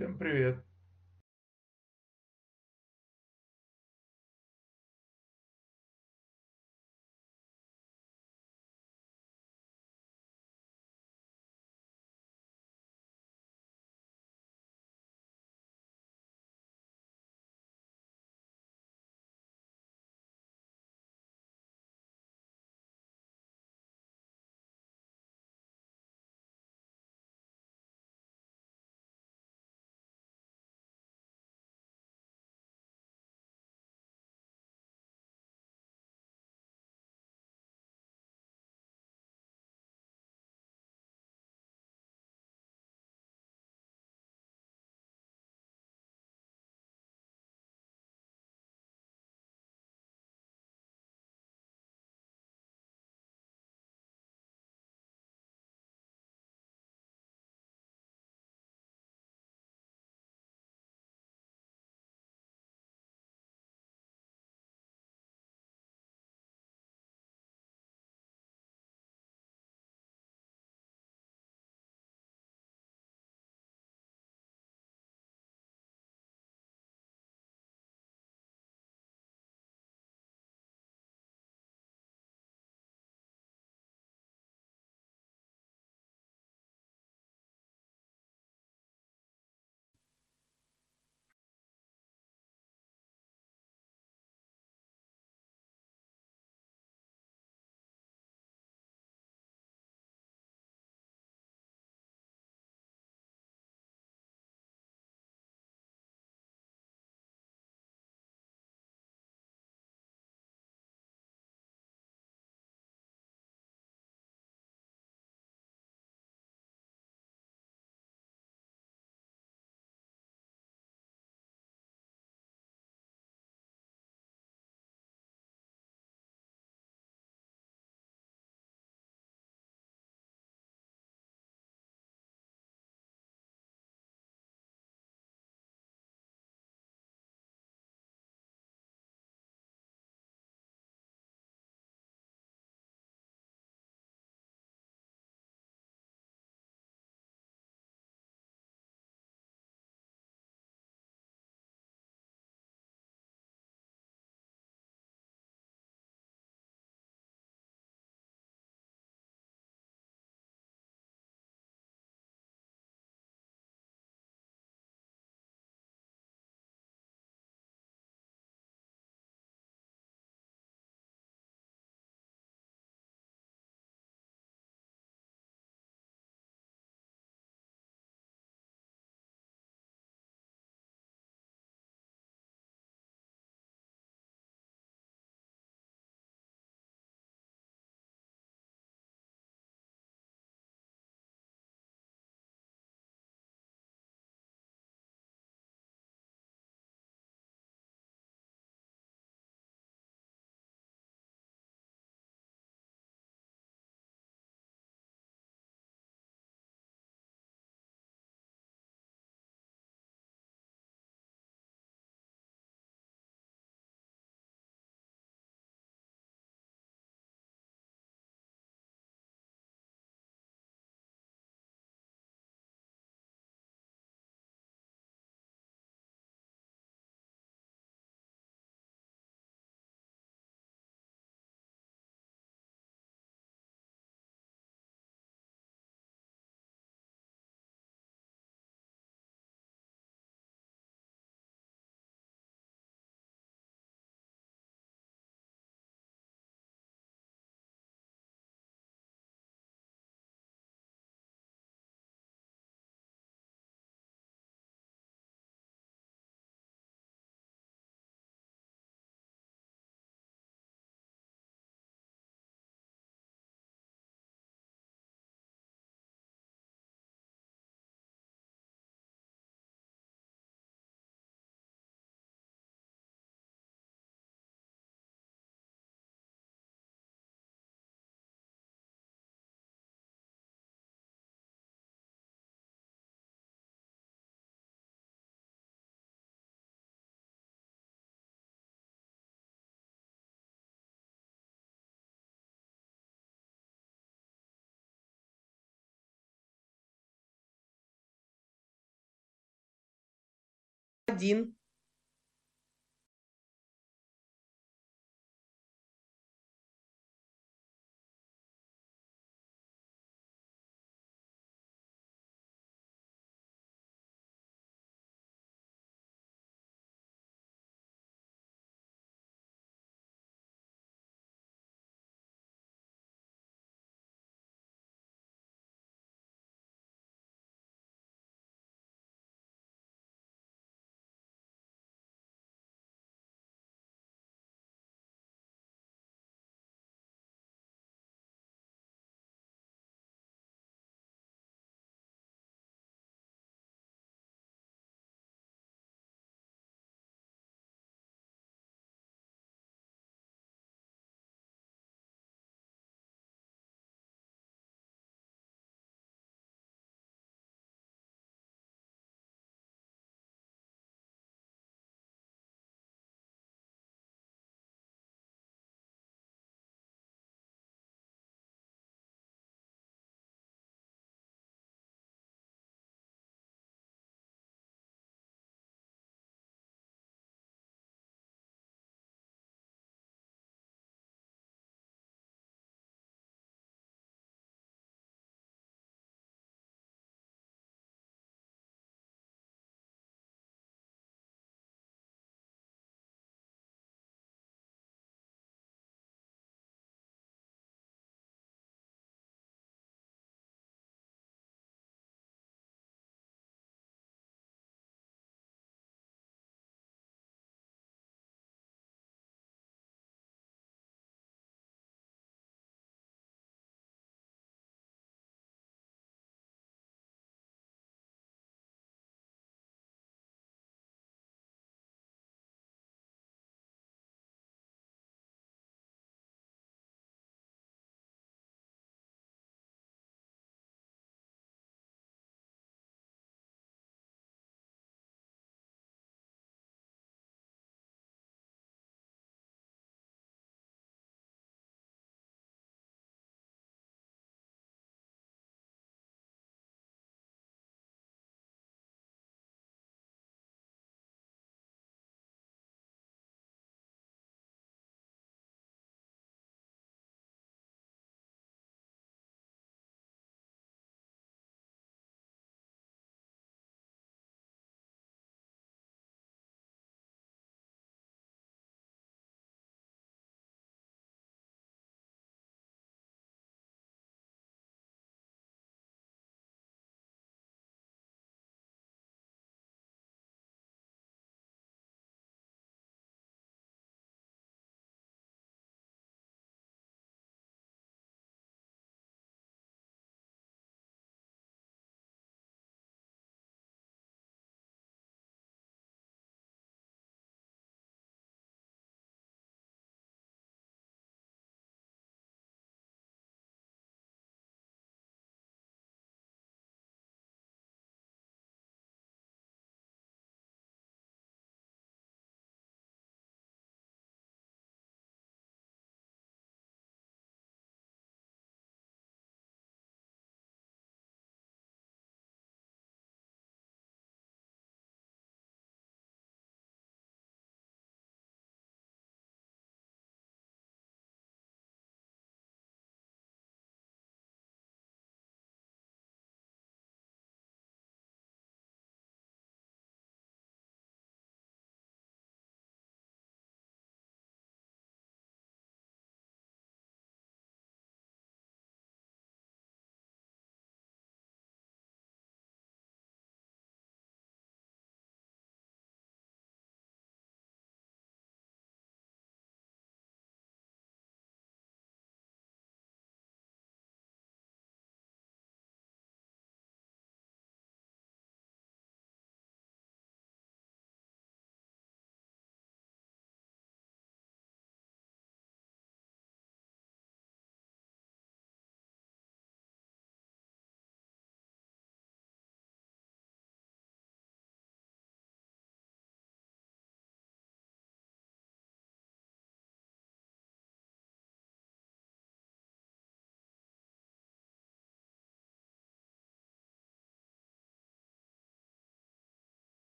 Всем привет! Один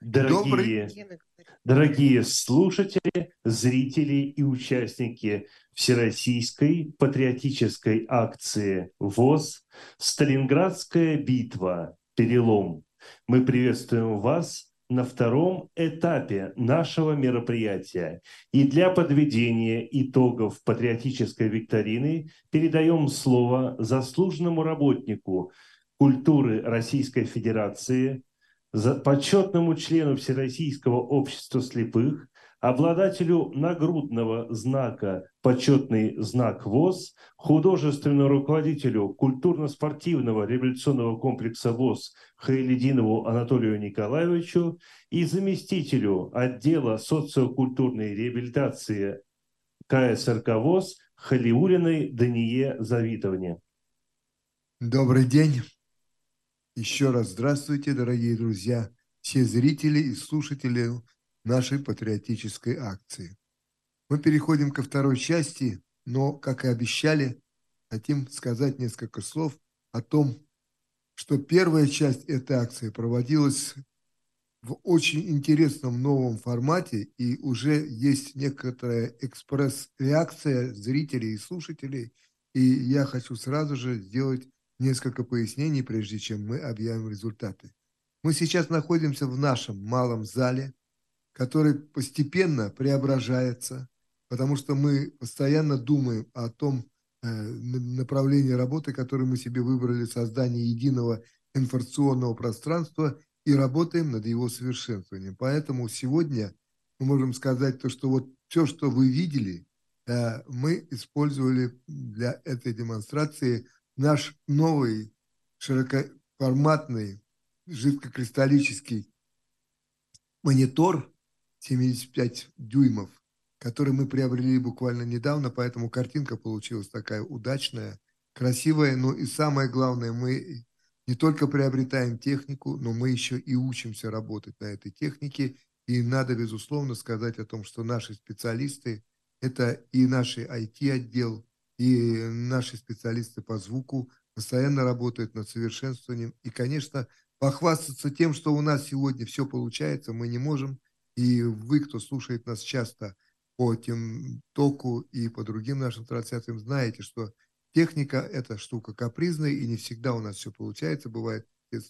Дорогие, дорогие слушатели, зрители и участники Всероссийской патриотической акции ВОЗ «Сталинградская битва. Перелом». Мы приветствуем вас на втором этапе нашего мероприятия. И для подведения итогов патриотической викторины передаем слово заслуженному работнику культуры Российской Федерации, почетному члену Всероссийского общества слепых, обладателю нагрудного знака «Почетный знак ВОЗ», художественному руководителю культурно-спортивного революционного комплекса ВОЗ Хайлединову Анатолию Николаевичу и заместителю отдела социокультурной реабилитации КСРК ВОЗ Халиулиной Дание Завитовне. Добрый день. Еще раз здравствуйте, дорогие друзья, все зрители и слушатели нашей патриотической акции. Мы переходим ко второй части, но, как и обещали, хотим сказать несколько слов о том, что первая часть этой акции проводилась в очень интересном новом формате, и уже есть некоторая экспресс-реакция зрителей и слушателей, и я хочу сразу же сделать несколько пояснений, прежде чем мы объявим результаты. Мы сейчас находимся в нашем малом зале, который постепенно преображается, потому что мы постоянно думаем о том э, направлении работы, которое мы себе выбрали, создание единого информационного пространства и работаем над его совершенствованием. Поэтому сегодня мы можем сказать то, что вот все, что вы видели, э, мы использовали для этой демонстрации наш новый широкоформатный жидкокристаллический монитор 75 дюймов, который мы приобрели буквально недавно, поэтому картинка получилась такая удачная, красивая, но и самое главное, мы не только приобретаем технику, но мы еще и учимся работать на этой технике, и надо, безусловно, сказать о том, что наши специалисты, это и наш IT-отдел, и наши специалисты по звуку постоянно работают над совершенствованием. И, конечно, похвастаться тем, что у нас сегодня все получается, мы не можем. И вы, кто слушает нас часто по тем току и по другим нашим трансляциям, знаете, что техника – это штука капризная, и не всегда у нас все получается, бывает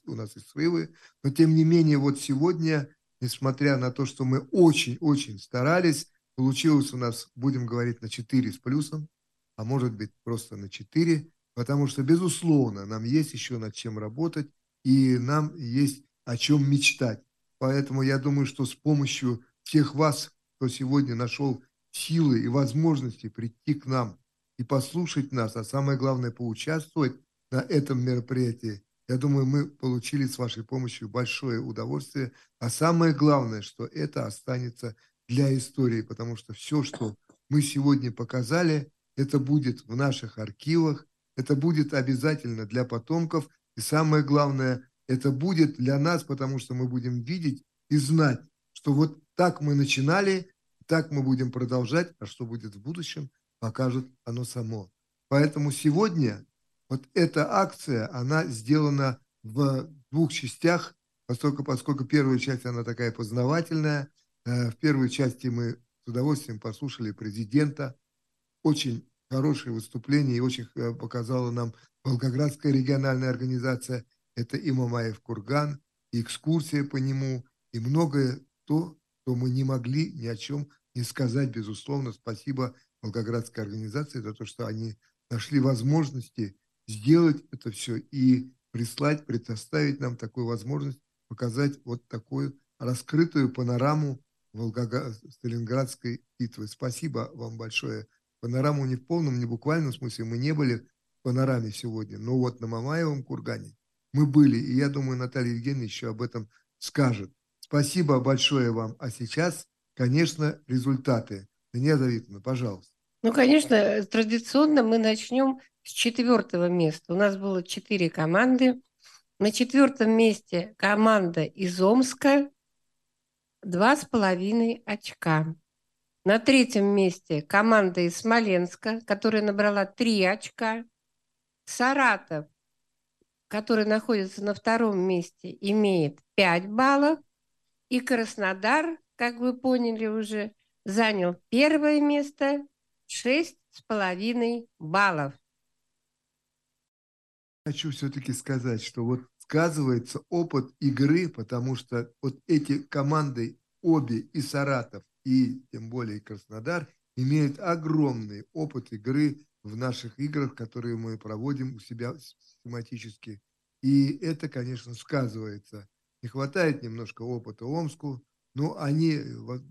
у нас и срывы. Но, тем не менее, вот сегодня, несмотря на то, что мы очень-очень старались, получилось у нас, будем говорить, на 4 с плюсом, а может быть просто на 4, потому что, безусловно, нам есть еще над чем работать, и нам есть о чем мечтать. Поэтому я думаю, что с помощью всех вас, кто сегодня нашел силы и возможности прийти к нам и послушать нас, а самое главное, поучаствовать на этом мероприятии, я думаю, мы получили с вашей помощью большое удовольствие. А самое главное, что это останется для истории, потому что все, что мы сегодня показали, это будет в наших архивах, это будет обязательно для потомков, и самое главное, это будет для нас, потому что мы будем видеть и знать, что вот так мы начинали, так мы будем продолжать, а что будет в будущем, покажет оно само. Поэтому сегодня вот эта акция, она сделана в двух частях, поскольку, поскольку первая часть, она такая познавательная. Э, в первой части мы с удовольствием послушали президента, очень хорошее выступление и очень э, показала нам Волгоградская региональная организация. Это и Мамаев Курган, и экскурсия по нему, и многое то, что мы не могли ни о чем не сказать, безусловно. Спасибо Волгоградской организации за то, что они нашли возможности сделать это все и прислать, предоставить нам такую возможность показать вот такую раскрытую панораму Волгоград, Сталинградской битвы. Спасибо вам большое Панораму не в полном, не буквальном смысле. Мы не были в панораме сегодня. Но вот на Мамаевом кургане мы были. И я думаю, Наталья Евгеньевна еще об этом скажет. Спасибо большое вам. А сейчас, конечно, результаты. Меня Давидовна, пожалуйста. Ну, конечно, традиционно мы начнем с четвертого места. У нас было четыре команды. На четвертом месте команда из Омска, два с половиной очка. На третьем месте команда из Смоленска, которая набрала три очка. Саратов, который находится на втором месте, имеет 5 баллов. И Краснодар, как вы поняли уже, занял первое место шесть с половиной баллов. Хочу все-таки сказать, что вот сказывается опыт игры, потому что вот эти команды, обе и Саратов, и тем более Краснодар, имеют огромный опыт игры в наших играх, которые мы проводим у себя систематически. И это, конечно, сказывается. Не хватает немножко опыта Омску, но они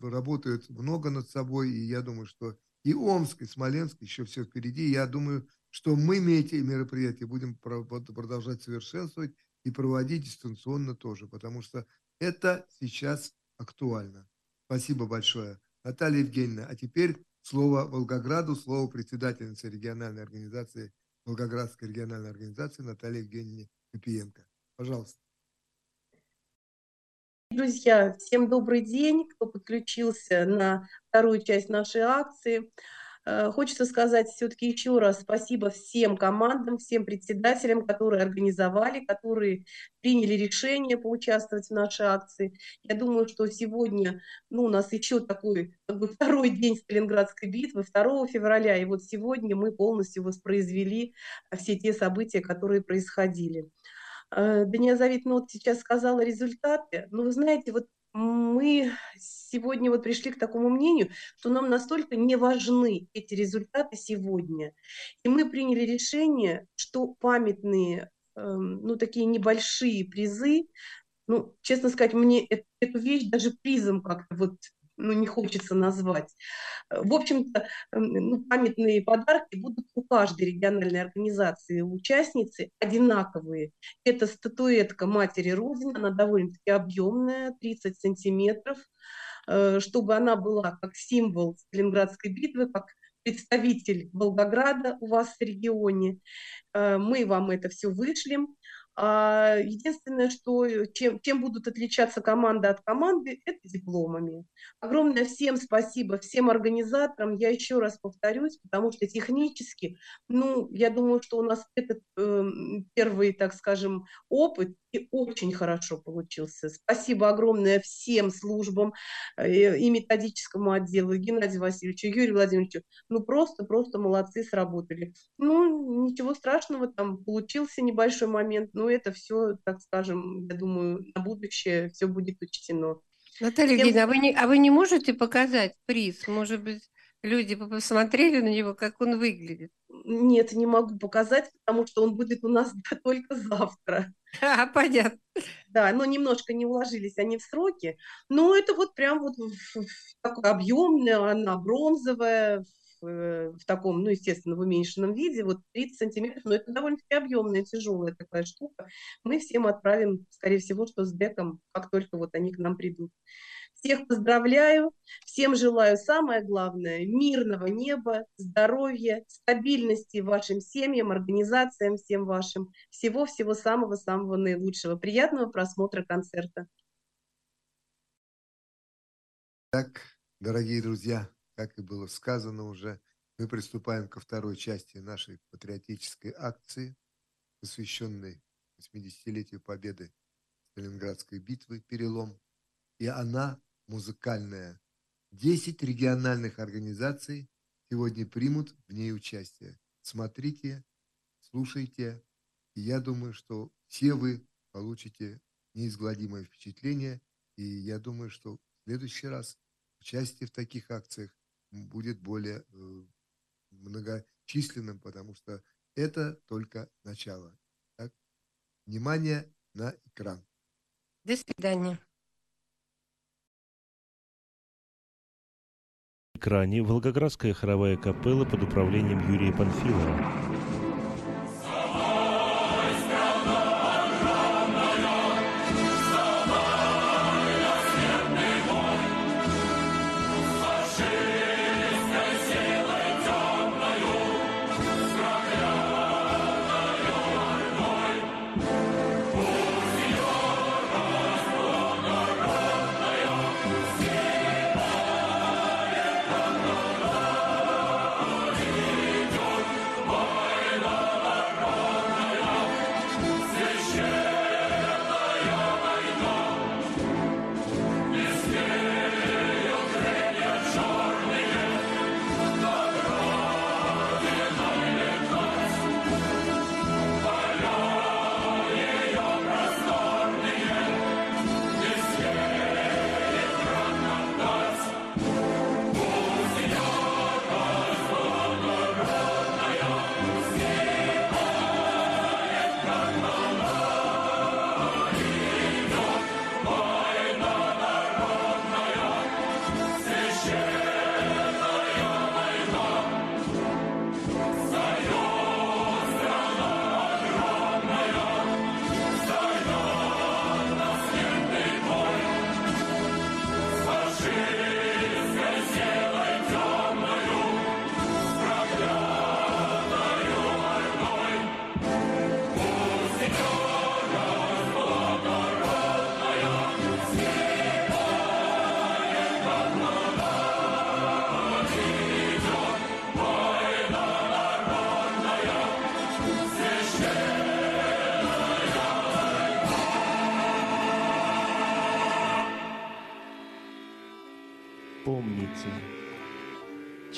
работают много над собой, и я думаю, что и Омск, и Смоленск еще все впереди. Я думаю, что мы эти мероприятия будем продолжать совершенствовать и проводить дистанционно тоже, потому что это сейчас актуально. Спасибо большое. Наталья Евгеньевна, а теперь слово Волгограду, слово председательницы региональной организации, Волгоградской региональной организации Натальи Евгеньевне Копиенко. Пожалуйста. Друзья, всем добрый день, кто подключился на вторую часть нашей акции. Э, хочется сказать все-таки еще раз спасибо всем командам, всем председателям, которые организовали, которые приняли решение поучаствовать в нашей акции. Я думаю, что сегодня ну, у нас еще такой как бы, второй день Сталинградской битвы, 2 февраля, и вот сегодня мы полностью воспроизвели все те события, которые происходили. Э, Дания Завитовна вот сейчас сказала результаты. Но вы знаете, вот мы сегодня вот пришли к такому мнению, что нам настолько не важны эти результаты сегодня. И мы приняли решение, что памятные, эм, ну, такие небольшие призы, ну, честно сказать, мне эту вещь даже призом как-то вот ну, не хочется назвать. В общем-то, ну, памятные подарки будут у каждой региональной организации участницы одинаковые. Это статуэтка Матери Родины, она довольно-таки объемная, 30 сантиметров, э, чтобы она была как символ Сталинградской битвы, как представитель Волгограда у вас в регионе. Э, мы вам это все вышлем. А, единственное, что э, чем, чем будут отличаться команда от команды, это дипломами. Огромное всем спасибо, всем организаторам. Я еще раз повторюсь, потому что технически, ну, я думаю, что у нас этот э, первый, так скажем, опыт и очень хорошо получился. Спасибо огромное всем службам э, и методическому отделу, и Геннадию Васильевичу, и Юрию Владимировичу. Ну, просто-просто молодцы, сработали. Ну, ничего страшного, там получился небольшой момент, но это все, так скажем, я думаю, на будущее все будет учтено. Наталья Всем... Евгеньевна, а вы, не, а вы не можете показать приз? Может быть, люди посмотрели на него, как он выглядит? Нет, не могу показать, потому что он будет у нас только завтра. А, понятно. Да, но немножко не уложились они в сроки. Но это вот прям вот такой объемная, она бронзовая, в, э, в таком, ну, естественно, в уменьшенном виде, вот 30 сантиметров, но это довольно-таки объемная, тяжелая такая штука. Мы всем отправим, скорее всего, что с деком, как только вот они к нам придут. Всех поздравляю, всем желаю самое главное – мирного неба, здоровья, стабильности вашим семьям, организациям всем вашим. Всего-всего самого-самого наилучшего. Приятного просмотра концерта. Так, дорогие друзья, как и было сказано уже, мы приступаем ко второй части нашей патриотической акции, посвященной 80-летию победы Сталинградской битвы «Перелом». И она музыкальная. Десять региональных организаций сегодня примут в ней участие. Смотрите, слушайте, и я думаю, что все вы получите неизгладимое впечатление, и я думаю, что в следующий раз участие в таких акциях будет более э, многочисленным, потому что это только начало. Так? Внимание на экран. До свидания. Экране Волгоградская хоровая капелла под управлением Юрия Панфилова.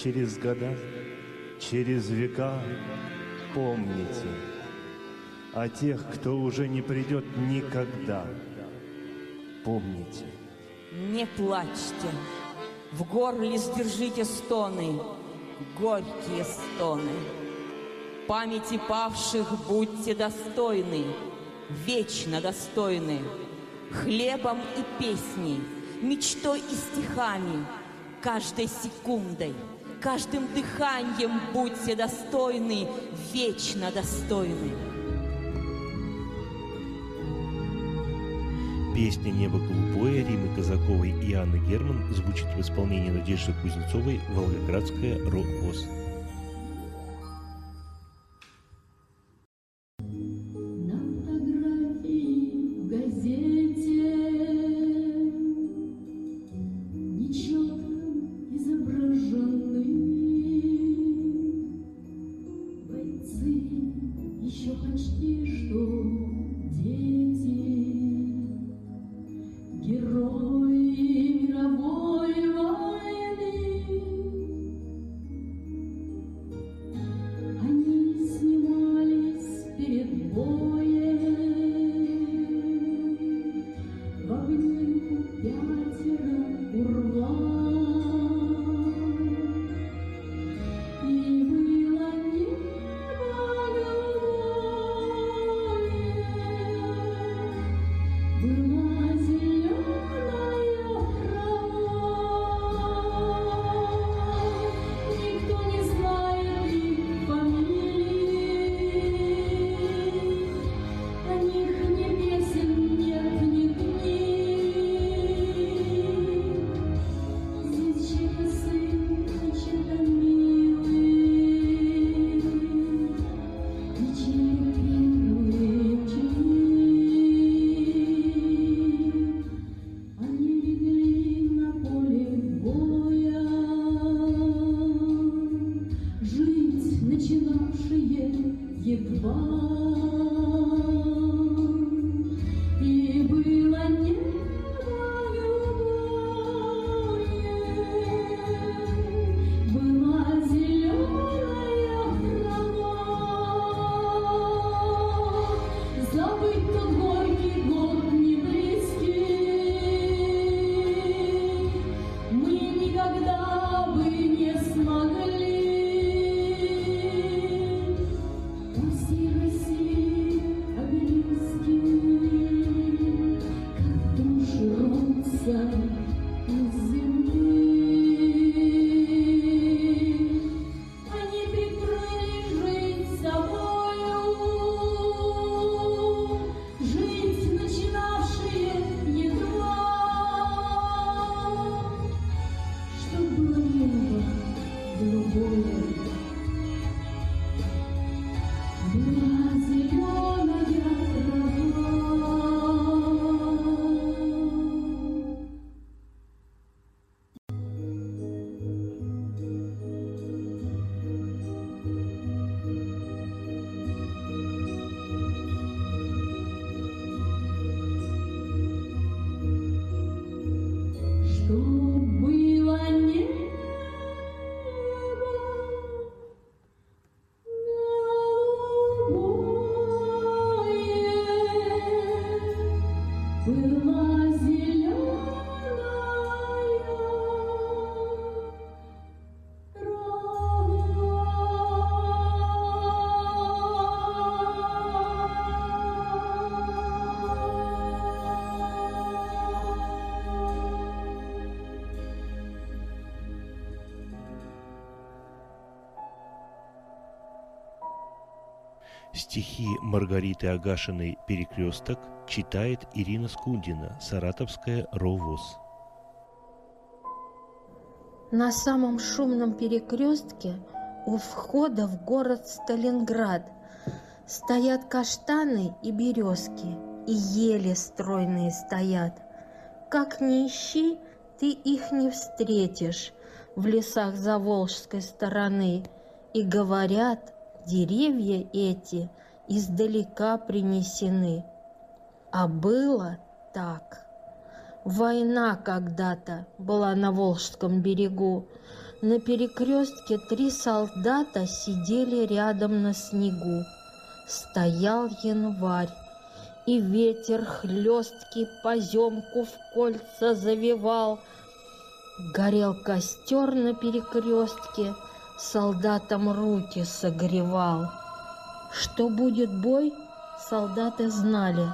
Через года, через века помните о тех, кто уже не придет никогда. Помните. Не плачьте, в горле сдержите стоны, горькие стоны. Памяти павших будьте достойны, вечно достойны, хлебом и песней, мечтой и стихами, каждой секундой, каждым дыханием будьте достойны, вечно достойны. Песня «Небо голубое» Римы Казаковой и Анны Герман звучит в исполнении Надежды Кузнецовой «Волгоградская рок-воз». Маргариты Агашиной «Перекресток» читает Ирина Скундина, Саратовская РОВОЗ. На самом шумном перекрестке у входа в город Сталинград стоят каштаны и березки, и ели стройные стоят. Как ни ищи, ты их не встретишь в лесах Заволжской стороны, и говорят, деревья эти издалека принесены. А было так. Война когда-то была на Волжском берегу. На перекрестке три солдата сидели рядом на снегу. Стоял январь, и ветер хлесткий поземку в кольца завивал. Горел костер на перекрестке, солдатам руки согревал. Что будет бой, солдаты знали.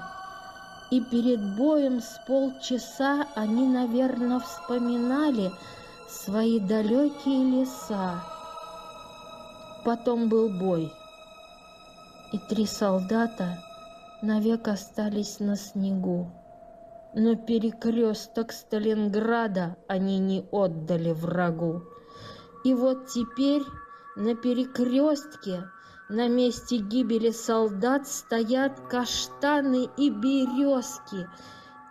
И перед боем с полчаса они, наверное, вспоминали свои далекие леса. Потом был бой, и три солдата навек остались на снегу. Но перекресток Сталинграда они не отдали врагу. И вот теперь на перекрестке на месте гибели солдат стоят каштаны и березки,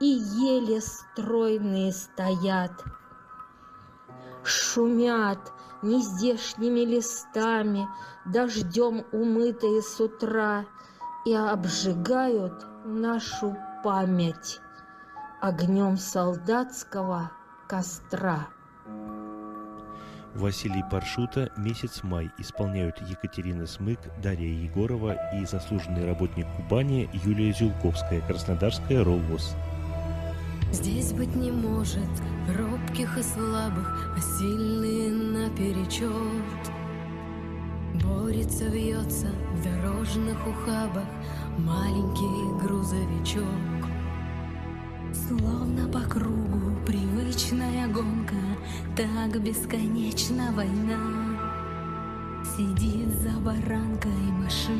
и еле стройные стоят. Шумят нездешними листами, дождем умытые с утра, и обжигают нашу память огнем солдатского костра. Василий Паршута «Месяц май» исполняют Екатерина Смык, Дарья Егорова и заслуженный работник Кубани Юлия Зюлковская, Краснодарская РОВОЗ. Здесь быть не может робких и слабых, а сильные наперечет. Борется, вьется в дорожных ухабах маленький грузовичок. Словно по кругу привычная гонка, так бесконечна война. Сидит за баранкой машины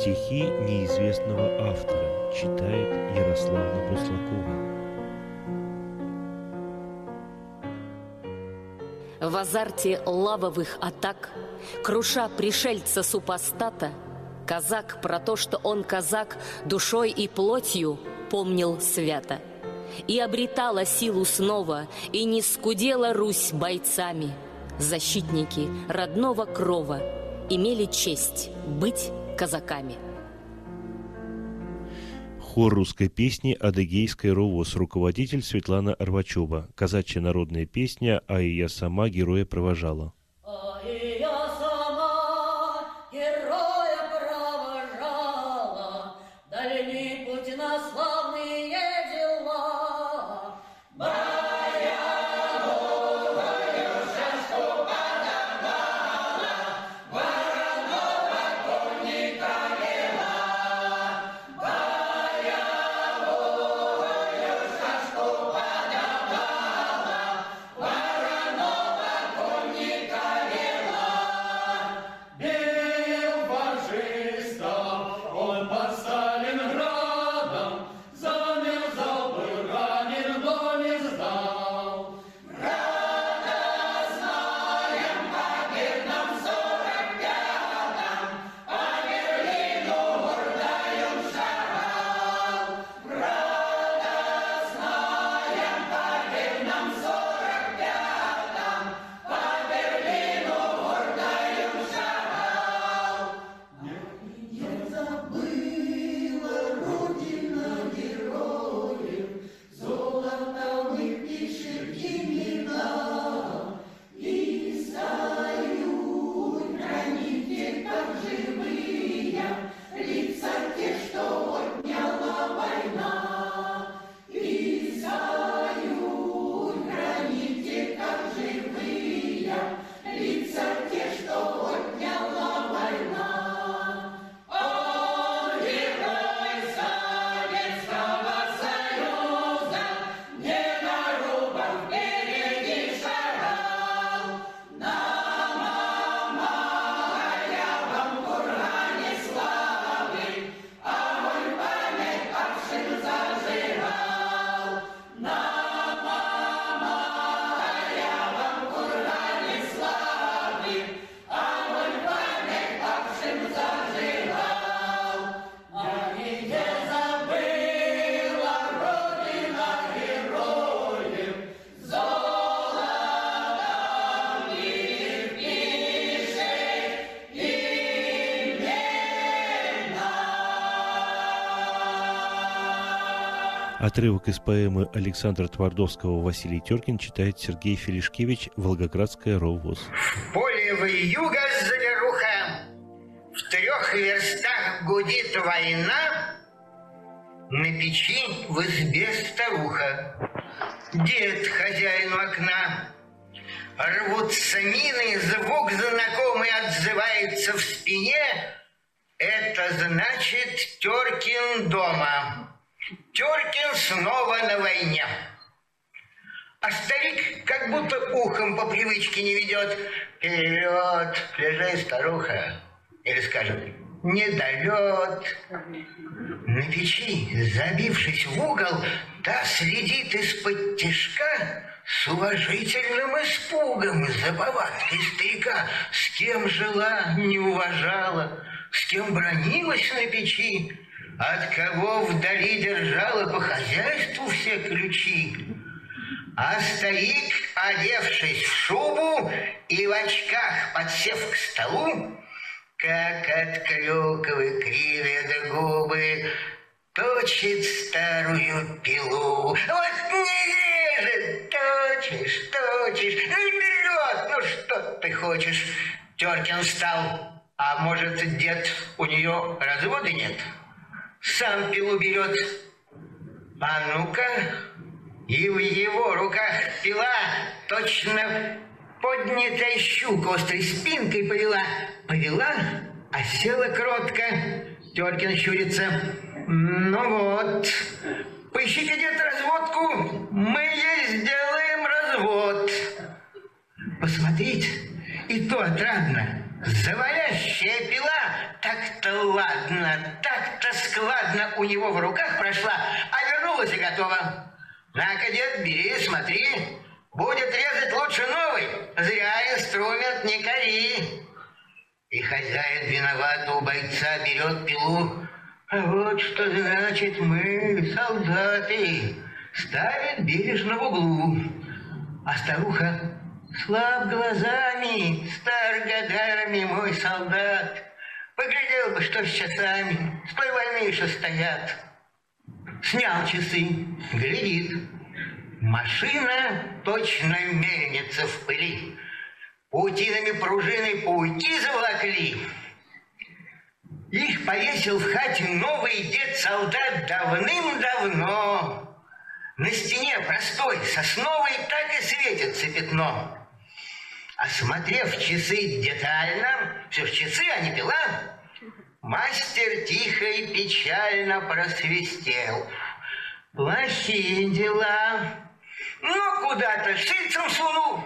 Стихи неизвестного автора читает Ярославна Буслакова. В азарте лавовых атак, круша пришельца-супостата, казак про то, что он казак, душой и плотью помнил свято. И обретала силу снова, и не скудела Русь бойцами. Защитники родного крова имели честь быть казаками. Хор русской песни «Адыгейская ровос», руководитель Светлана Арвачева. Казачья народная песня «А и я сама героя провожала». Отрывок из поэмы Александра Твардовского «Василий Теркин» читает Сергей Филишкевич «Волгоградская ровоз». В поле юга заверуха, в трех верстах гудит война, на печи в избе старуха, дед хозяин окна. Рвутся мины, звук знакомый отзывается в спине, это значит Теркин дома. Теркин снова на войне. А старик как будто ухом по привычке не ведет. Вперед, лежи, старуха. Или скажет, недолет. На печи, забившись в угол, та следит из-под тишка с уважительным испугом за повадкой старика. С кем жила, не уважала, с кем бронилась на печи, от кого вдали держала по хозяйству все ключи. А старик, одевшись в шубу и в очках подсев к столу, как от клюковы кривят губы, точит старую пилу. Вот не режет, точишь, точишь, ну вперед, ну что ты хочешь? Теркин встал, а может, дед, у нее развода нет? Сам пилу берет. А ну-ка, и в его руках пила точно поднятая щука острой спинкой повела. Повела, а села кротко. Теркин щурится. Ну вот, поищите где-то разводку, мы ей сделаем развод. Посмотреть, и то отрадно. Завалящая пила так-то ладно, так-то складно у него в руках прошла, а вернулась и готова. На-ка, дед, бери, смотри, будет резать лучше новый, зря инструмент не кори. И хозяин виноват у бойца берет пилу, а вот что значит мы, солдаты, ставит бережно в углу. А старуха Слаб глазами, стар годами мой солдат. Поглядел бы, что с часами, с той войны еще стоят. Снял часы, глядит. Машина точно мельница в пыли. Паутинами пружины пауки заволокли. Их повесил в хате новый дед-солдат давным-давно. На стене простой, сосновой, так и светится пятно. Осмотрев часы детально, все ж часы, а не пила, мастер тихо и печально просвистел. Плохие дела. Ну, куда-то шильцем сунул,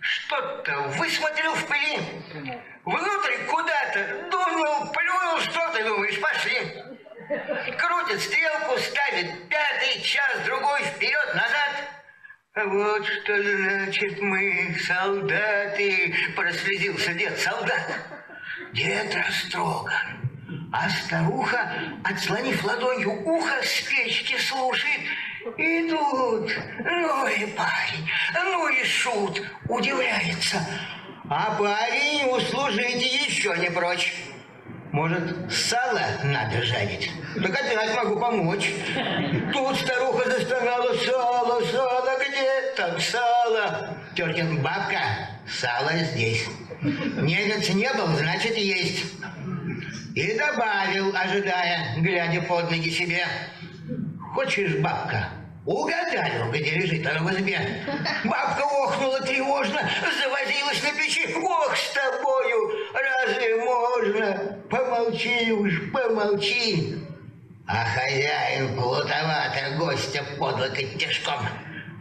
что-то высмотрел в пыли. Внутрь куда-то дунул, плюнул, что ты думаешь, пошли. Крутит стрелку, ставит пятый час, другой вперед-назад. Вот что значит мы, солдаты, прослезился дед солдат. Дед растроган. А старуха, отслонив ладонью ухо, с печки слушает. И тут, ну и парень, ну и шут, удивляется. А парень услужить еще не прочь. Может, сало надо жарить? Так опять могу помочь. Тут старуха застонала. Сало, сало, где там сало? Теркин, бабка, сало здесь. Немец не был, значит, есть. И добавил, ожидая, глядя под ноги себе. Хочешь, бабка, Угадаю, где лежит оно в избе. Бабка охнула тревожно, завозилась на печи. Ох, с тобою, разве можно? Помолчи уж, помолчи. А хозяин плутовато гостя под локоть тяжком.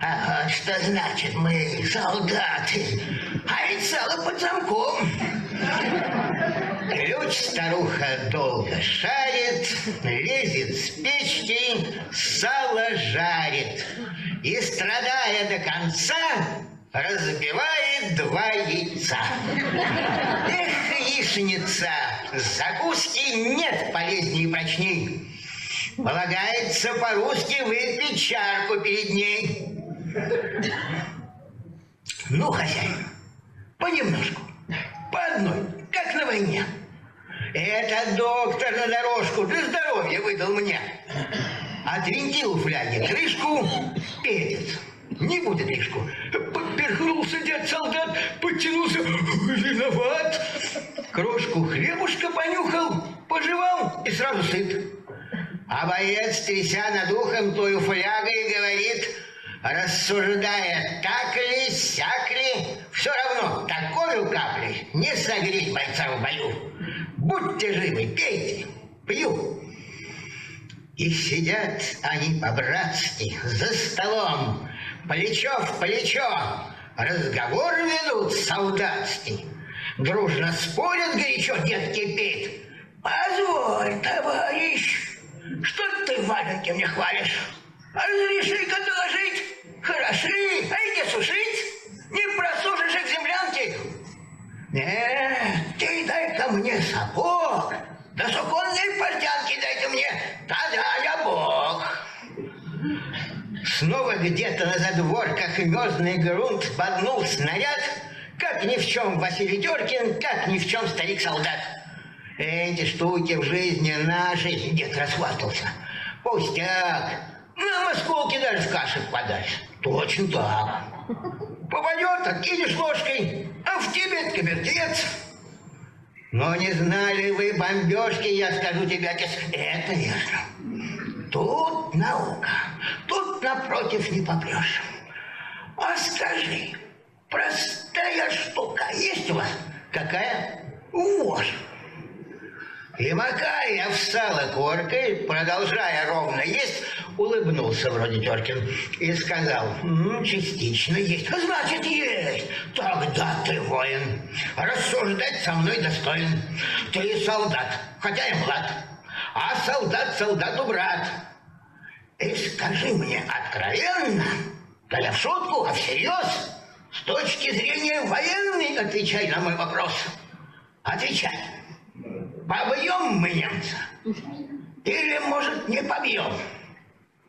Ага, что значит мы солдаты, а ведь сало под замком. Ключ старуха долго шарит, лезет с печки, сало жарит. И, страдая до конца, разбивает два яйца. Эх, яичница, закуски нет полезней и прочней. Полагается по-русски выпить чарку перед ней. Ну, хозяин, понемножку, по одной, как на войне. Это доктор на дорожку для здоровья выдал мне. Отвинтил в фляге крышку, перец. Не будет лишку. Поперхнулся дед-солдат, подтянулся. Виноват. Крошку хлебушка понюхал, пожевал и сразу сыт. А боец, тряся над ухом тою флягой, говорит, рассуждая, так ли, сяк ли, все равно такой каплей не согреть бойца в бою. Будьте живы, пейте, пью. И сидят они по-братски за столом, плечо в плечо, разговор ведут солдатский. Дружно спорят горячо, дед кипит. Позволь, товарищ, что ты валенки мне хвалишь? Разреши-ка доложить. Хороши, а иди сушить. Не просушишь их землянки. Нет, ты дай-ка мне сапог. Да суконные портянки дайте мне. Бог. Снова где-то на задворках мерзный грунт поднул снаряд, как ни в чем Василий Теркин, как ни в чем старик-солдат. Эти штуки в жизни нашей, дед расхвастался. Пустяк. На осколки даже в каши подальше. Точно так. Попадет, откинешь ложкой, а в тебе кабертец. Но не знали вы бомбежки, я скажу тебе, это верно. Тут наука, тут напротив не попрешь. А скажи, простая штука есть у вас? Какая? Вот. И макая встала коркой, продолжая ровно есть, улыбнулся вроде Теркин и сказал, ну, частично есть. Значит, есть. Тогда ты воин, рассуждать со мной достоин. Ты солдат, хотя и млад, а солдат солдату брат. И скажи мне откровенно, да я в шутку, а всерьез, с точки зрения военной, отвечай на мой вопрос. Отвечай. Побьем мы немца? Или, может, не побьем?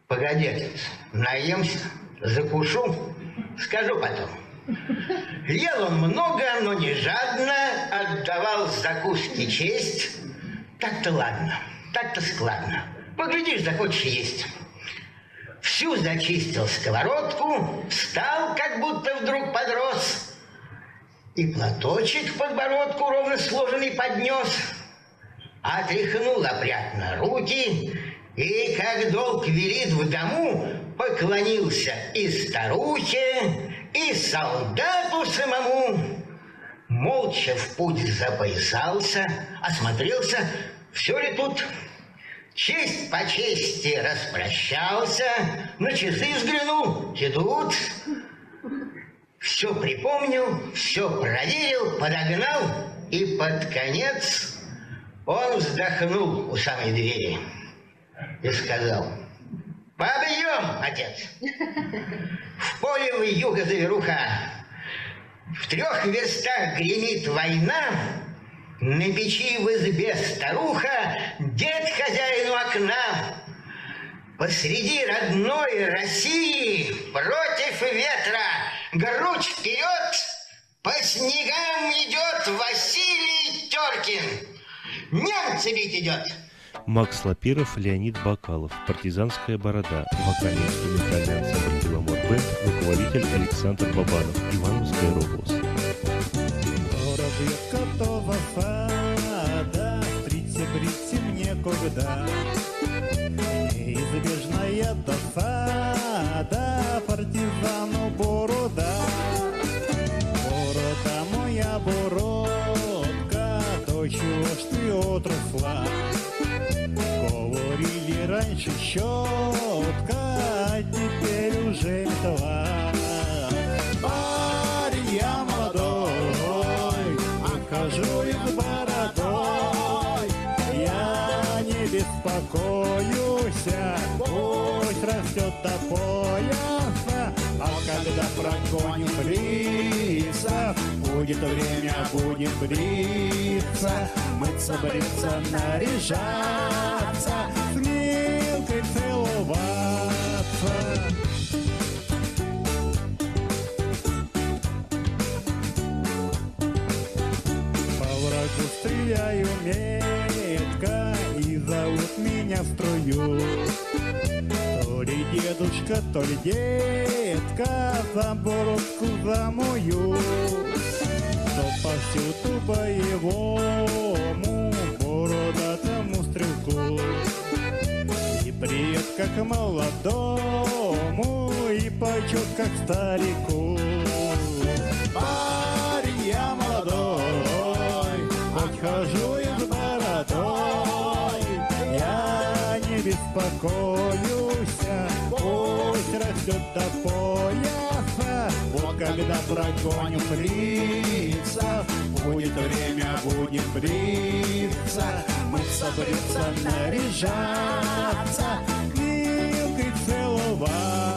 Погоди, отец, наемся, закушу, скажу потом. Ел он много, но не жадно, отдавал закуски честь. Так-то ладно, так-то складно. Поглядишь, захочешь есть. Всю зачистил сковородку, встал, как будто вдруг подрос, и платочек в подбородку ровно сложенный поднес, отряхнул опрятно руки и, как долг велит в дому, поклонился и старухе, и солдату самому. Молча в путь запоясался, осмотрелся, все ли тут честь по чести распрощался, на часы взглянул, идут. Все припомнил, все проверил, подогнал, и под конец он вздохнул у самой двери и сказал, «Побьем, отец!» В поле в юга заверуха, в трех верстах гремит война, на печи в избе старуха, дед хозяину окна. Посреди родной России, против ветра, грудь вперед, по снегам идет Василий Теркин. Немцы бить идет. Макс Лапиров, Леонид Бакалов, «Партизанская борода», вокально-инструментальный ансамбль «Беломор Бенд», руководитель Александр Бабанов, Ивановская РОВОЗ. Когда. Неизбежная досада, партизану борода. Борода моя бородка, то чего ж ты отросла? Говорили раньше щетка, до пояса, а когда прогоним фрисов, будет время, будем бриться, мыться, бриться, наряжаться, с Милкой целоваться. Стреляю метко И зовут меня в струю. То дедушка, то ли детка За бородку за мою То повсюду боевому Бородатому стрелку. И привет как молодому И почет как старику. Парень я молодой, хоть хожу и с бородой, я не беспокоюсь, растет до пояса, вот когда прогоню фрицев, будет время, будем бриться, мыться, бриться, наряжаться, милкой целоваться.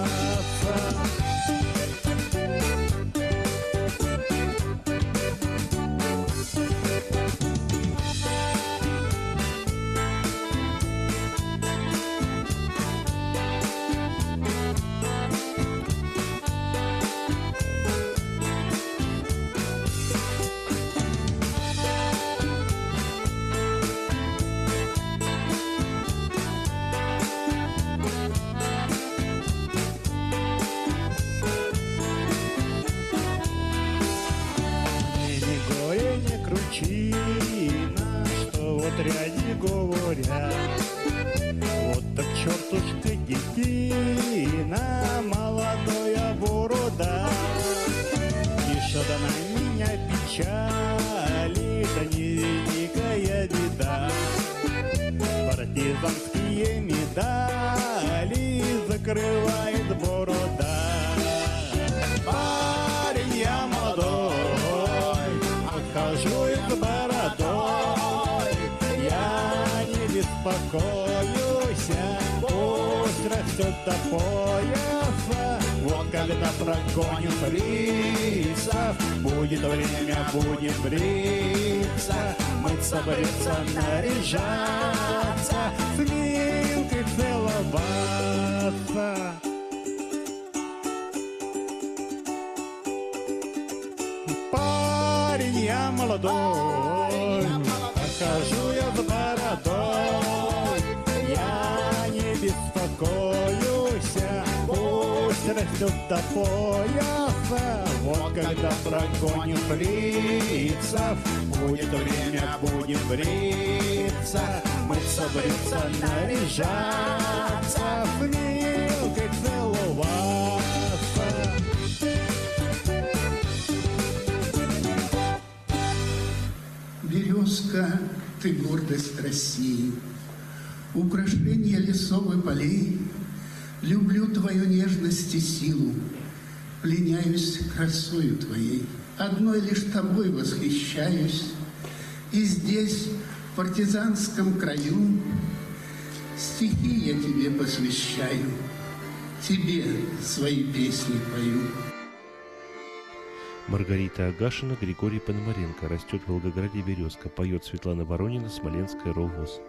Бриться, наряжаться, с Милкой целоваться. Парень я молодой, хожу я с бородой, я не беспокоюсь, пусть растет до пояса. Вот когда прогоним фрицев, будет время, будем бриться, мыться, бриться, наряжаться, с Милкой целоваться. Березка, ты гордость России, Украшение лесов и полей. Люблю твою нежность и силу, Пленяюсь красою твоей. Одной лишь тобой восхищаюсь, И здесь, в партизанском краю, Стихи я тебе посвящаю, Тебе свои песни пою. Маргарита Агашина, Григорий Пономаренко. Растет в Волгограде березка. Поет Светлана Воронина, Смоленская ровоз.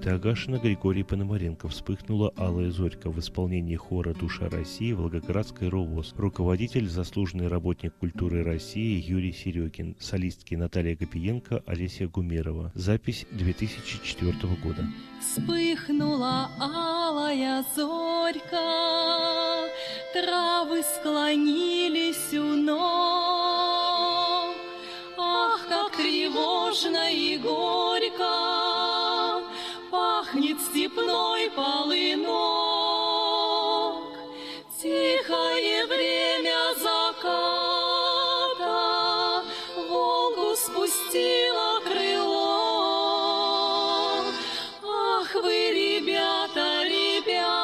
Маргарита Агашина, Григорий Пономаренко. Вспыхнула алая зорька в исполнении хора «Душа России» Волгоградской РОВОЗ. Руководитель, заслуженный работник культуры России Юрий Серегин. Солистки Наталья Гапиенко, Олеся Гумерова. Запись 2004 года. Вспыхнула алая зорька, Травы склонились у ног. Ах, как тревожно и горько полынок. Тихое время заката Волгу спустила крыло. Ах вы, ребята, ребята,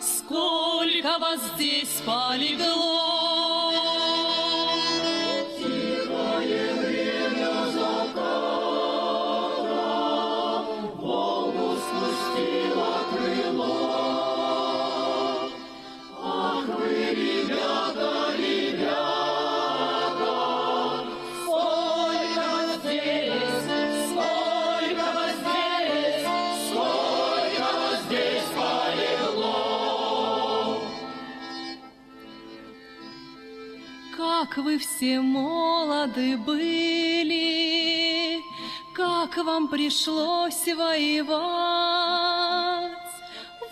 Сколько вас здесь полегло. Вы все молоды были, как вам пришлось воевать.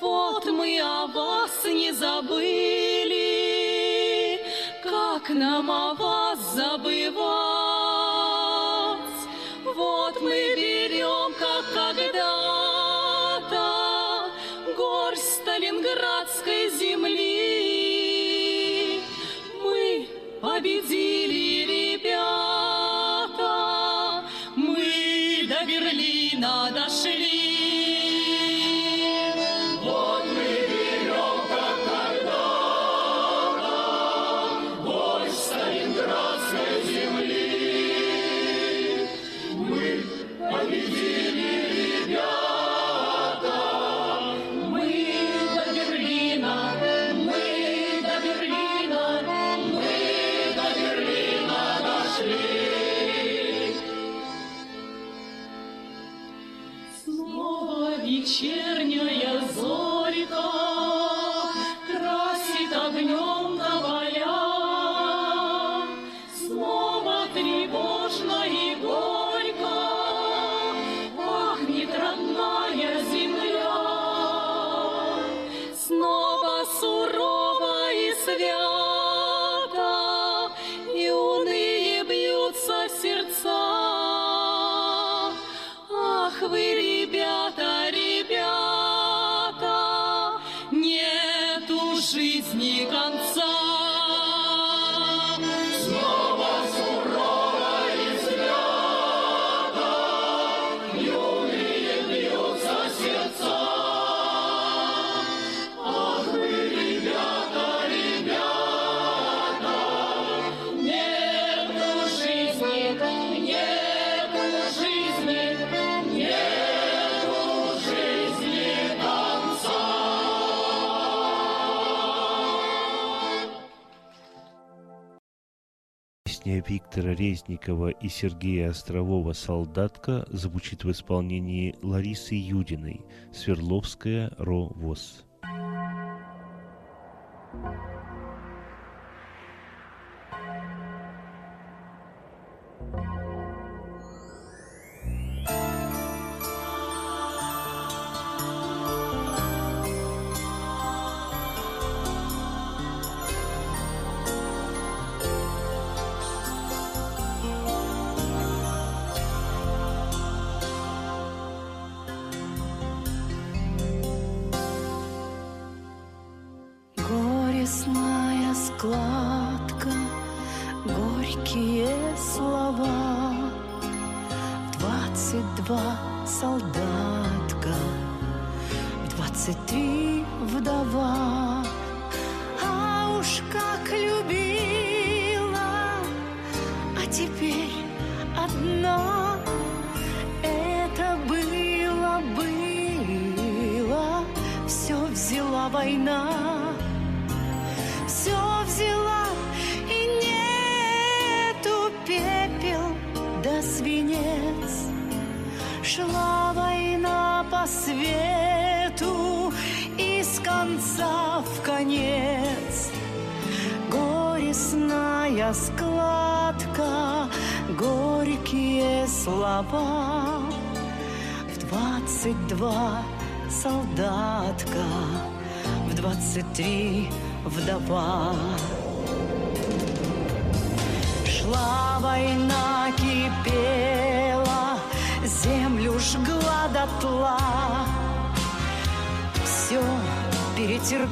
Вот мы о вас не забыли, как нам о вас Виктора Резникова и Сергея Острового «Солдатка» звучит в исполнении Ларисы Юдиной «Свердловская РО-ВОЗ». Слова. В двадцать два солдатка, в двадцать три вдова. Шла война, кипела, землю жгла дотла. Все перетерпела,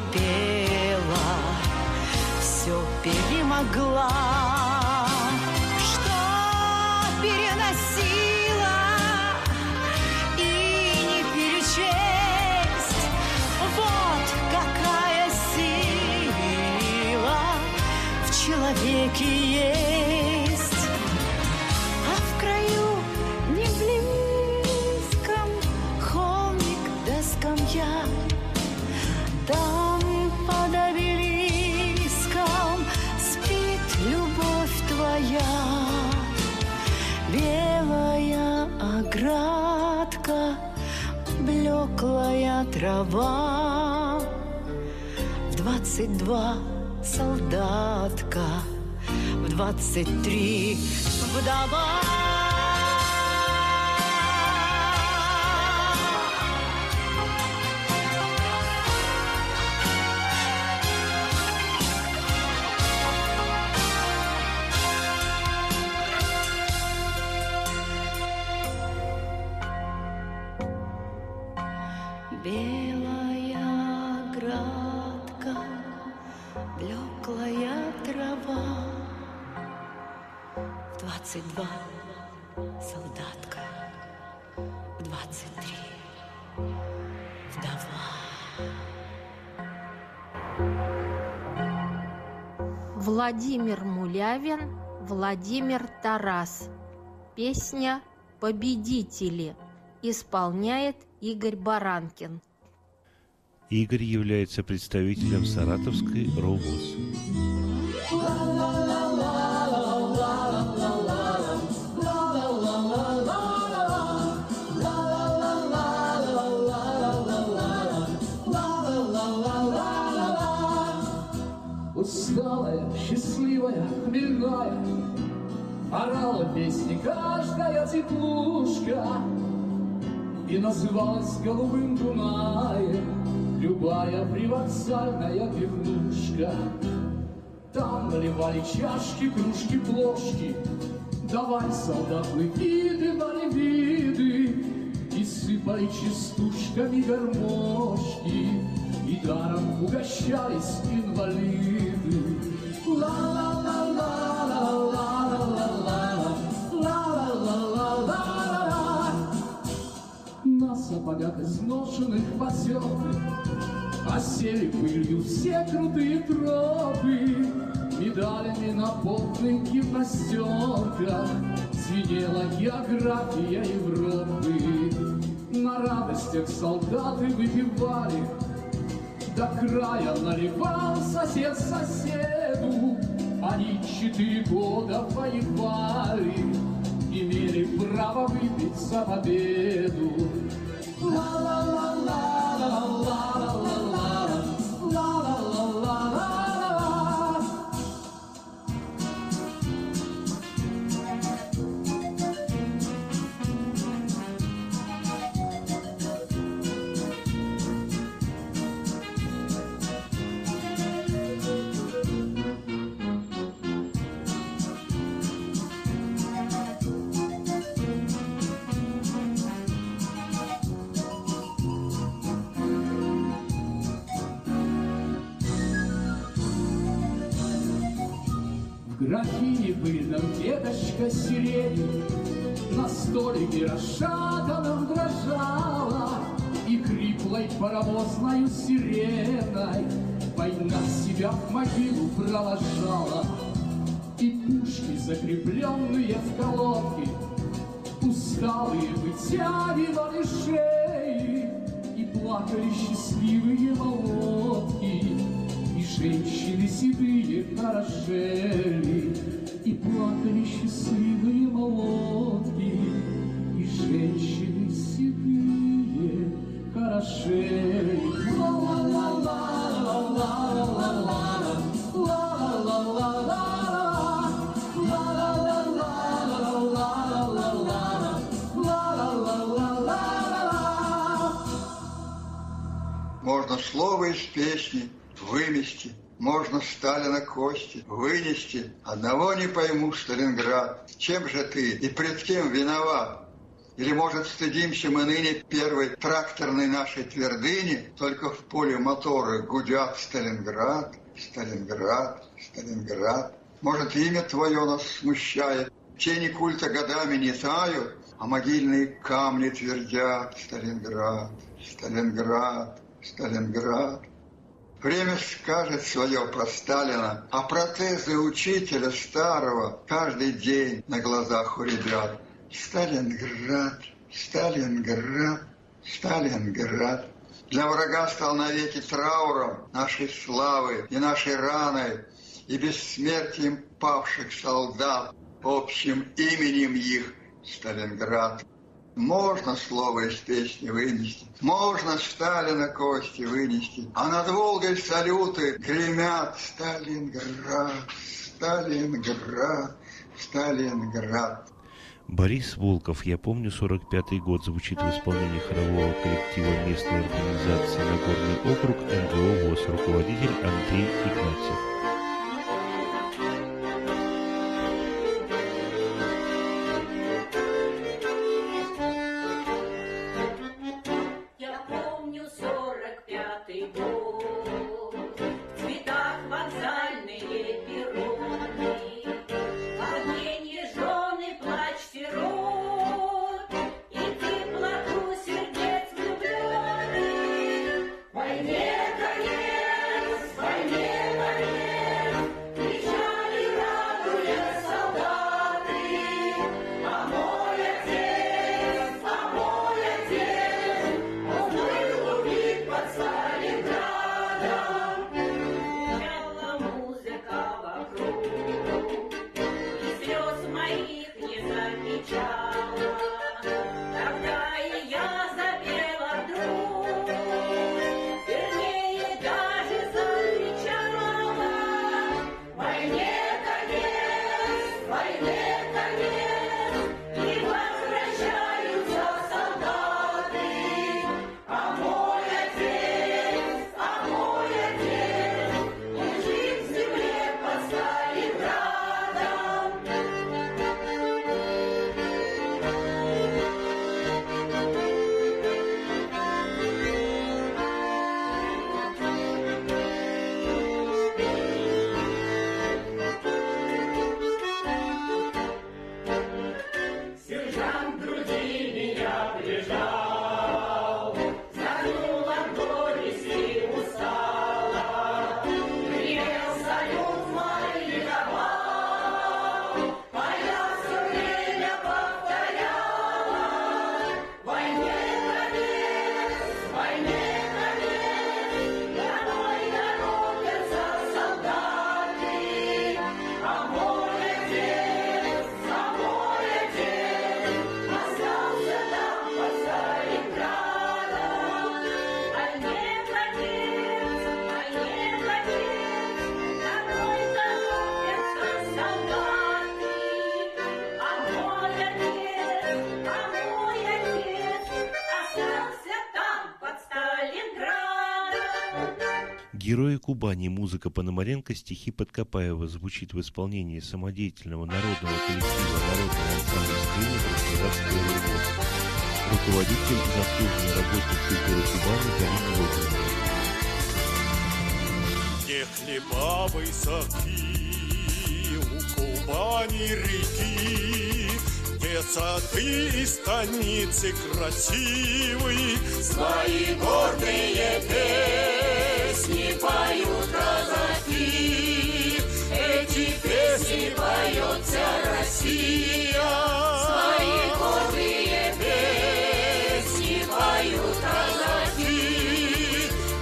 все перемогла. веки есть. А в краю не близком холмик да скамья. Там под обелиском спит любовь твоя. Белая оградка, блеклая трава. Двадцать два солдат 23. Вдова Владимир Мулявин, Владимир Тарас. Песня «Победители» исполняет Игорь Баранкин. Игорь является представителем саратовской РОВОЗ. Усталая, счастливая, хмельная, Орала песни каждая теплушка, И называлась голубым Дунаем Любая привокзальная пивнушка. Там наливали чашки, кружки, плошки, Давай, солдат, виды, виды, И сыпали частушками гармошки, даром угощались инвалиды. На сапогах изношенных поселках Осели пылью все крутые тропы Медалями на потных гимнастерках Звенела география Европы На радостях солдаты выпивали до края наливал сосед соседу. Они четыре года воевали, имели право выпить за победу. Ла-ла-ла-ла-ла-ла. Веточка сирени На столике расшатанном дрожала И хриплой паровозною сиреной Война себя в могилу провожала. И пушки, закрепленные в колодке Усталые вытягивали шеи И плакали счастливые молодки женщины седые хорошели плакали счастливые молодки И женщины седые хорошели вымести. Можно Сталина кости вынести. Одного не пойму, Сталинград. Чем же ты и пред кем виноват? Или, может, стыдимся мы ныне первой тракторной нашей твердыни, только в поле моторы гудят Сталинград, Сталинград, Сталинград. Может, имя твое нас смущает, тени культа годами не тают, а могильные камни твердят Сталинград, Сталинград, Сталинград. Время скажет свое про Сталина, а протезы учителя старого каждый день на глазах у ребят. Сталинград, Сталинград, Сталинград. Для врага стал навеки трауром нашей славы и нашей раны, и бессмертием павших солдат, общим именем их Сталинград. Можно слово из песни вынести, можно Сталина кости вынести, а над Волгой салюты гремят Сталинград, Сталинград, Сталинград. Борис Волков, я помню, 45-й год, звучит в исполнении хорового коллектива местной организации Нагорный округ НГО ВОЗ, руководитель Андрей Игнатьев. Кубани. Музыка Пономаренко, стихи Подкопаева звучит в исполнении самодеятельного народного коллектива Народный ансамбль скрипок Краснодарской РУВОЗ. Руководитель, заслуженный работник культуры Кубани Галина Логинова. Где хлеба высоки, у Кубани реки, Где сады и станицы красивые, Свои гордые песни поют казаки. Эти песни поет вся Россия. Свои гордые песни поют казаки.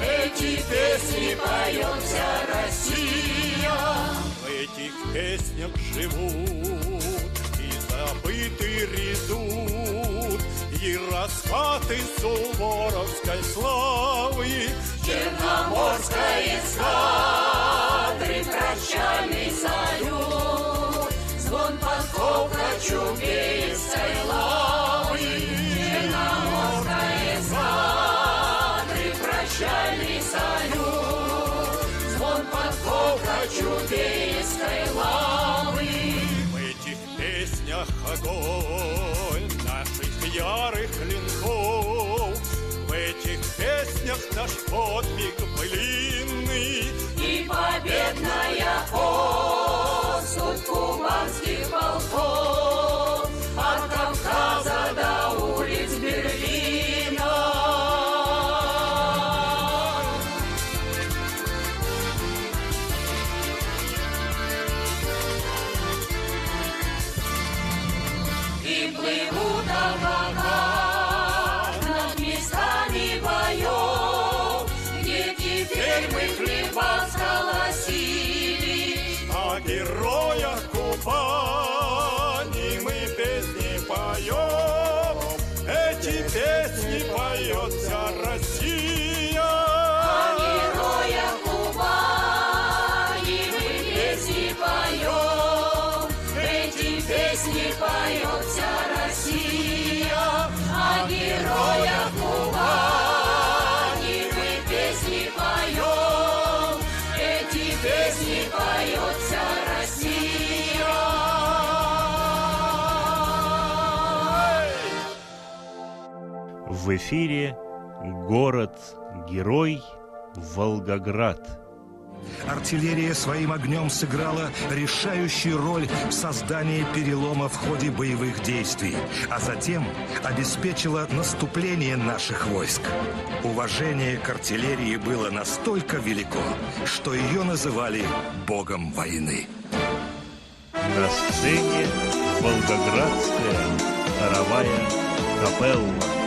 Эти песни поет вся Россия. В этих песнях живут и забыты редут и раскаты суворовской славы, Черноморской эскадры прощальный салют, Звон подков кочубейской лавы. Черноморской эскадры прощальный салют, Звон подков кочубейской лавы. В этих песнях огонь, песнях наш подвиг былинный. И победная поступь кубанских полков песни поет вся Россия. В эфире город-герой Волгоград. Артиллерия своим огнем сыграла решающую роль в создании перелома в ходе боевых действий, а затем обеспечила наступление наших войск. Уважение к артиллерии было настолько велико, что ее называли богом войны. На сцене Волгоградская хоровая капелла.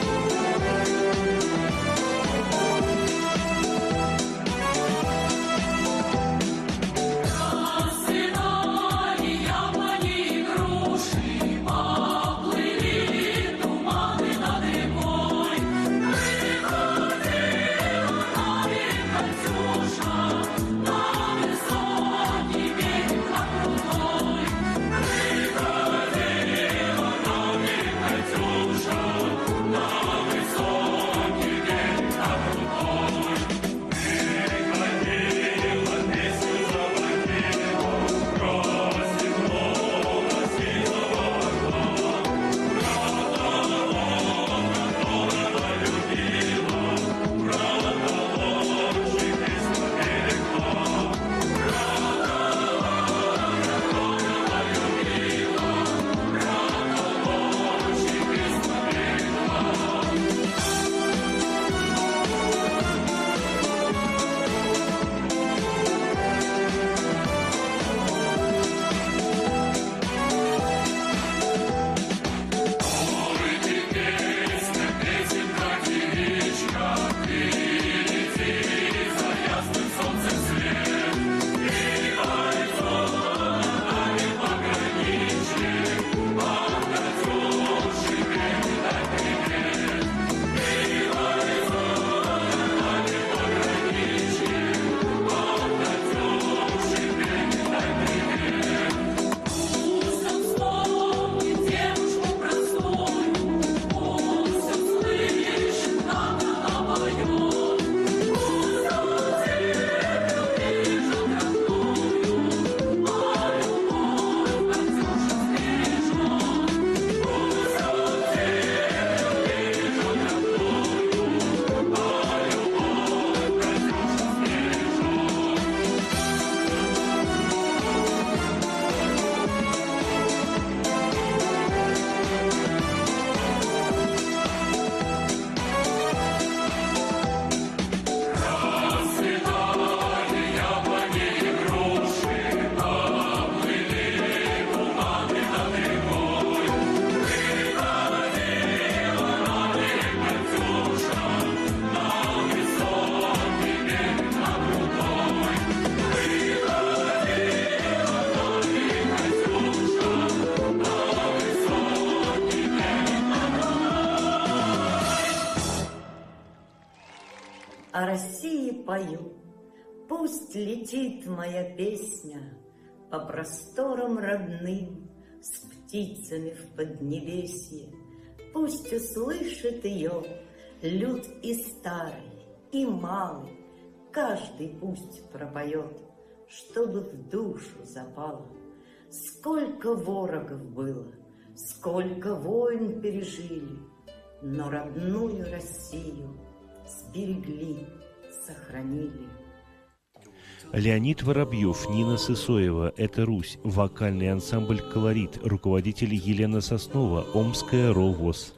Пою, пусть летит моя песня По просторам родным с птицами в поднебесье. Пусть услышит ее люд и старый, и малый, Каждый пусть пропоет, чтобы в душу запало. Сколько ворогов было, Сколько войн пережили, но родную Россию сберегли, сохранили. Леонид Воробьев, Нина Сысоева «Это Русь», вокальный ансамбль «Колорит», руководитель Елена Соснова, Омская РОВОЗ.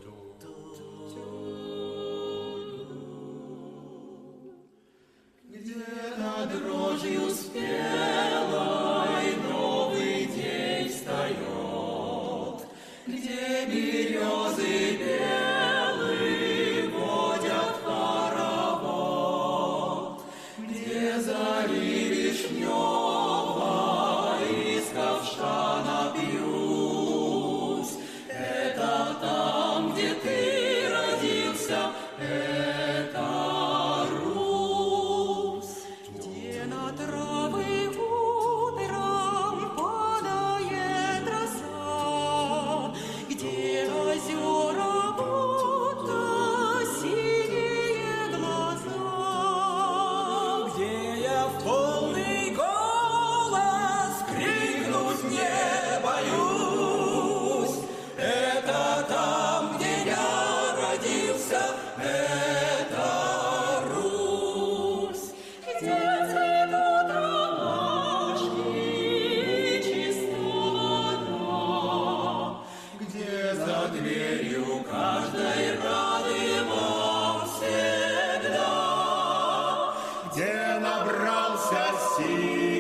see.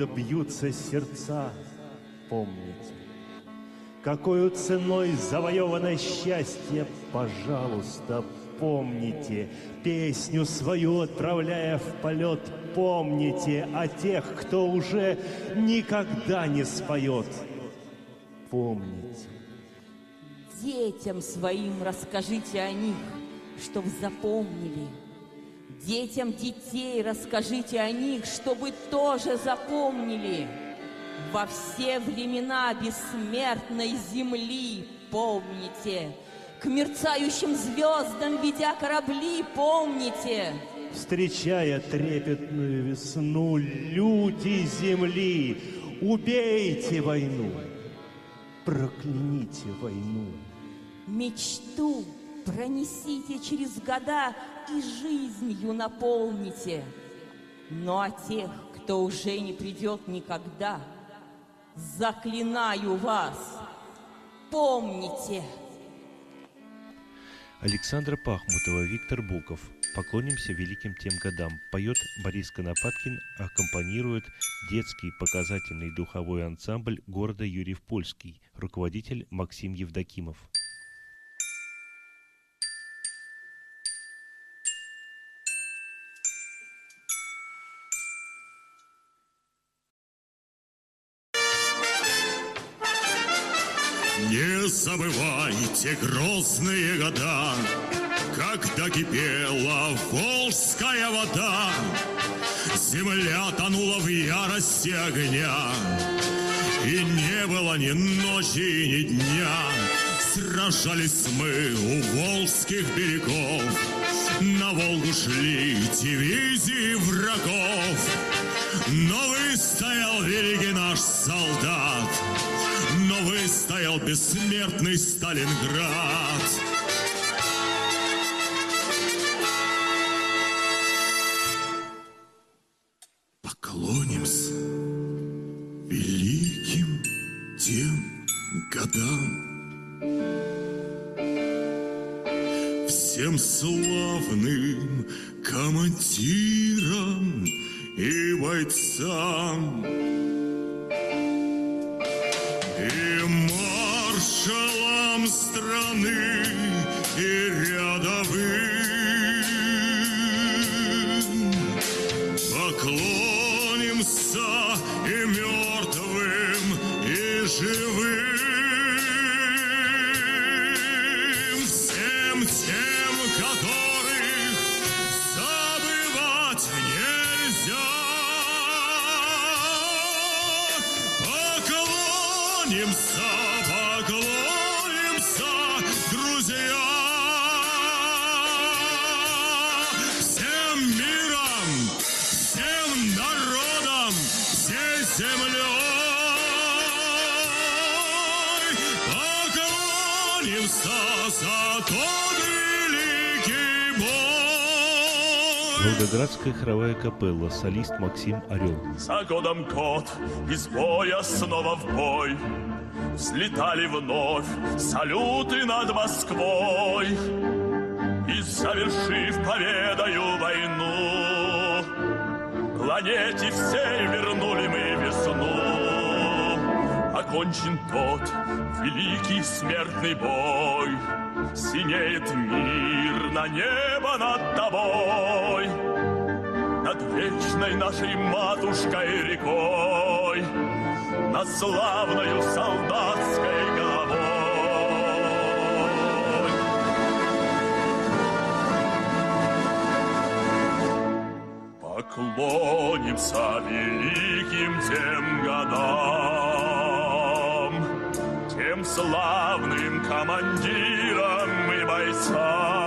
Покуда бьются сердца, помните. Какою ценой завоевано счастье, пожалуйста, помните. Песню свою отправляя в полет, помните о тех, кто уже никогда не споет. Помните. Детям своим расскажите о них, чтоб запомнили – Детям детей расскажите о них, чтобы тоже запомнили. Во все времена бессмертной земли помните, К мерцающим звездам, ведя корабли, помните. Встречая трепетную весну, люди земли, Убейте войну, прокляните войну. Мечту пронесите через года и жизнью наполните. Но о тех, кто уже не придет никогда, заклинаю вас, помните. Александра Пахмутова, Виктор Буков. Поклонимся великим тем годам. Поет Борис Конопаткин, аккомпанирует детский показательный духовой ансамбль города Юрьев-Польский, руководитель Максим Евдокимов. Забывайте грозные года, Когда кипела волжская вода, Земля тонула в ярости огня, И не было ни ночи, ни дня. Сражались мы у волжских берегов, На Волгу шли дивизии врагов, Но выстоял великий наш солдат — выстоял бессмертный Сталинград. Бой. Волгоградская хоровая капелла, солист Максим Орел. За годом год из боя снова в бой Взлетали вновь салюты над Москвой И завершив победою войну Планете всей вернули мы весну Окончен тот великий смертный бой Синеет мир на небо над тобой над вечной нашей матушкой рекой, над славною солдатской головой. Поклонимся великим тем годам, тем славным командирам и бойцам,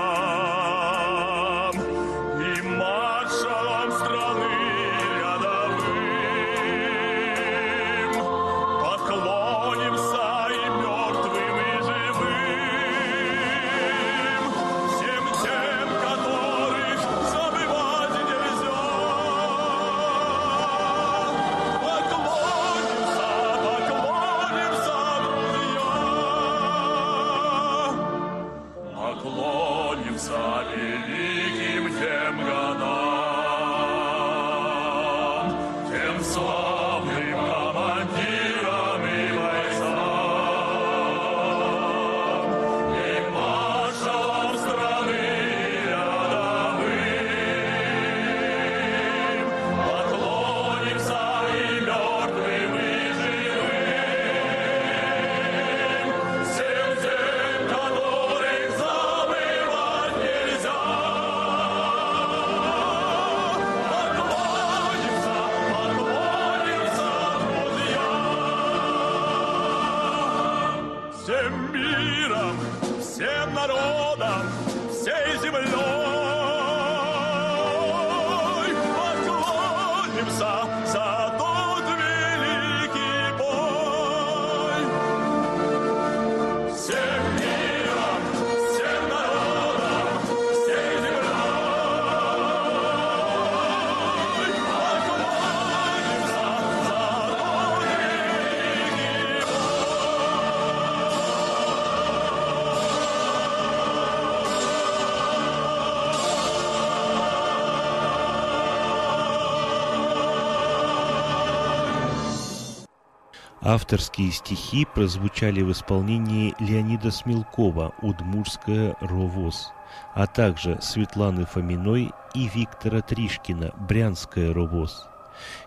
Авторские стихи прозвучали в исполнении Леонида Смелкова «Удмурская ровоз», а также Светланы Фоминой и Виктора Тришкина «Брянская ровоз».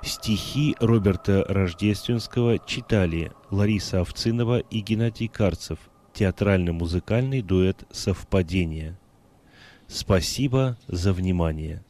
Стихи Роберта Рождественского читали Лариса Овцинова и Геннадий Карцев, театрально-музыкальный дуэт «Совпадение». Спасибо за внимание.